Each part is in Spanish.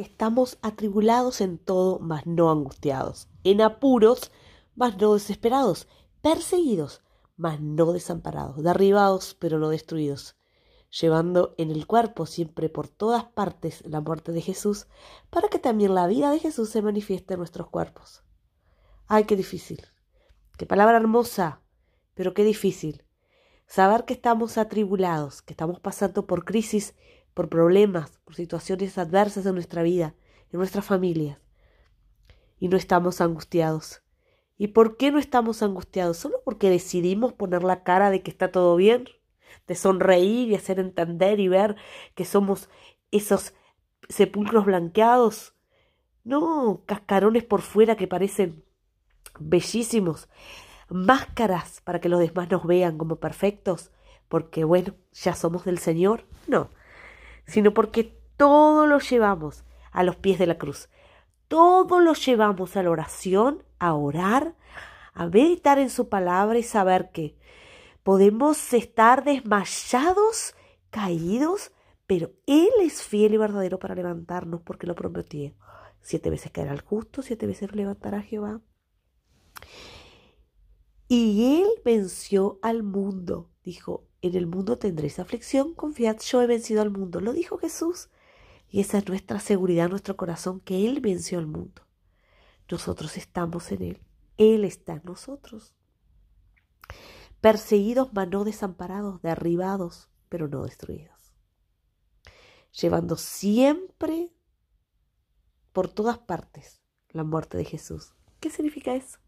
estamos atribulados en todo, mas no angustiados, en apuros, mas no desesperados, perseguidos, mas no desamparados, derribados, pero no destruidos, llevando en el cuerpo siempre por todas partes la muerte de Jesús, para que también la vida de Jesús se manifieste en nuestros cuerpos. Ay, qué difícil. Qué palabra hermosa, pero qué difícil. Saber que estamos atribulados, que estamos pasando por crisis, por problemas, por situaciones adversas en nuestra vida, en nuestras familias, y no estamos angustiados. ¿Y por qué no estamos angustiados? ¿Solo porque decidimos poner la cara de que está todo bien? ¿De sonreír y hacer entender y ver que somos esos sepulcros blanqueados? No, cascarones por fuera que parecen bellísimos, máscaras para que los demás nos vean como perfectos, porque bueno, ya somos del Señor, no, sino porque todo lo llevamos a los pies de la cruz, todo lo llevamos a la oración, a orar, a meditar en su palabra y saber que podemos estar desmayados, caídos, pero Él es fiel y verdadero para levantarnos porque lo prometió. Siete veces caerá el justo, siete veces lo levantará Jehová. Y él venció al mundo. Dijo, en el mundo tendréis aflicción, confiad, yo he vencido al mundo. Lo dijo Jesús. Y esa es nuestra seguridad, nuestro corazón, que Él venció al mundo. Nosotros estamos en Él. Él está en nosotros. Perseguidos, mas no desamparados, derribados, pero no destruidos. Llevando siempre por todas partes la muerte de Jesús. ¿Qué significa eso?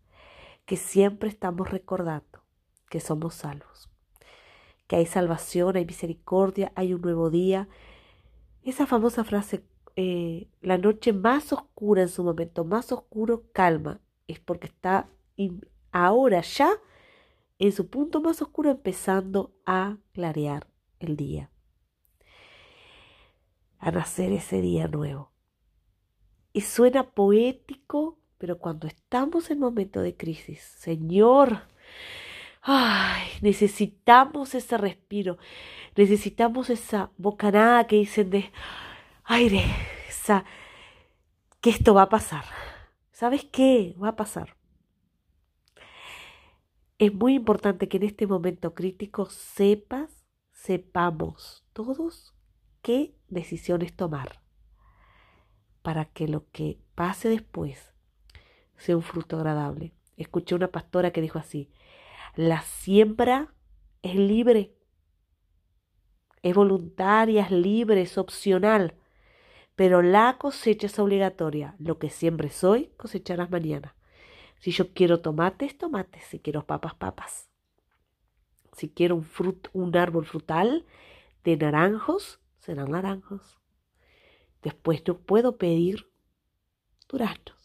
que siempre estamos recordando que somos salvos, que hay salvación, hay misericordia, hay un nuevo día. Esa famosa frase, eh, la noche más oscura en su momento, más oscuro, calma, es porque está ahora ya en su punto más oscuro empezando a clarear el día, a nacer ese día nuevo. Y suena poético, pero cuando estamos en momento de crisis, Señor, ay, necesitamos ese respiro, necesitamos esa bocanada que dicen de aire, esa, que esto va a pasar. ¿Sabes qué? Va a pasar. Es muy importante que en este momento crítico sepas, sepamos todos qué decisiones tomar para que lo que pase después sea un fruto agradable. Escuché una pastora que dijo así, la siembra es libre, es voluntaria, es libre, es opcional, pero la cosecha es obligatoria. Lo que siembres hoy, cosecharás mañana. Si yo quiero tomates, tomates. Si quiero papas, papas. Si quiero un, un árbol frutal de naranjos, serán naranjos. Después no puedo pedir duraznos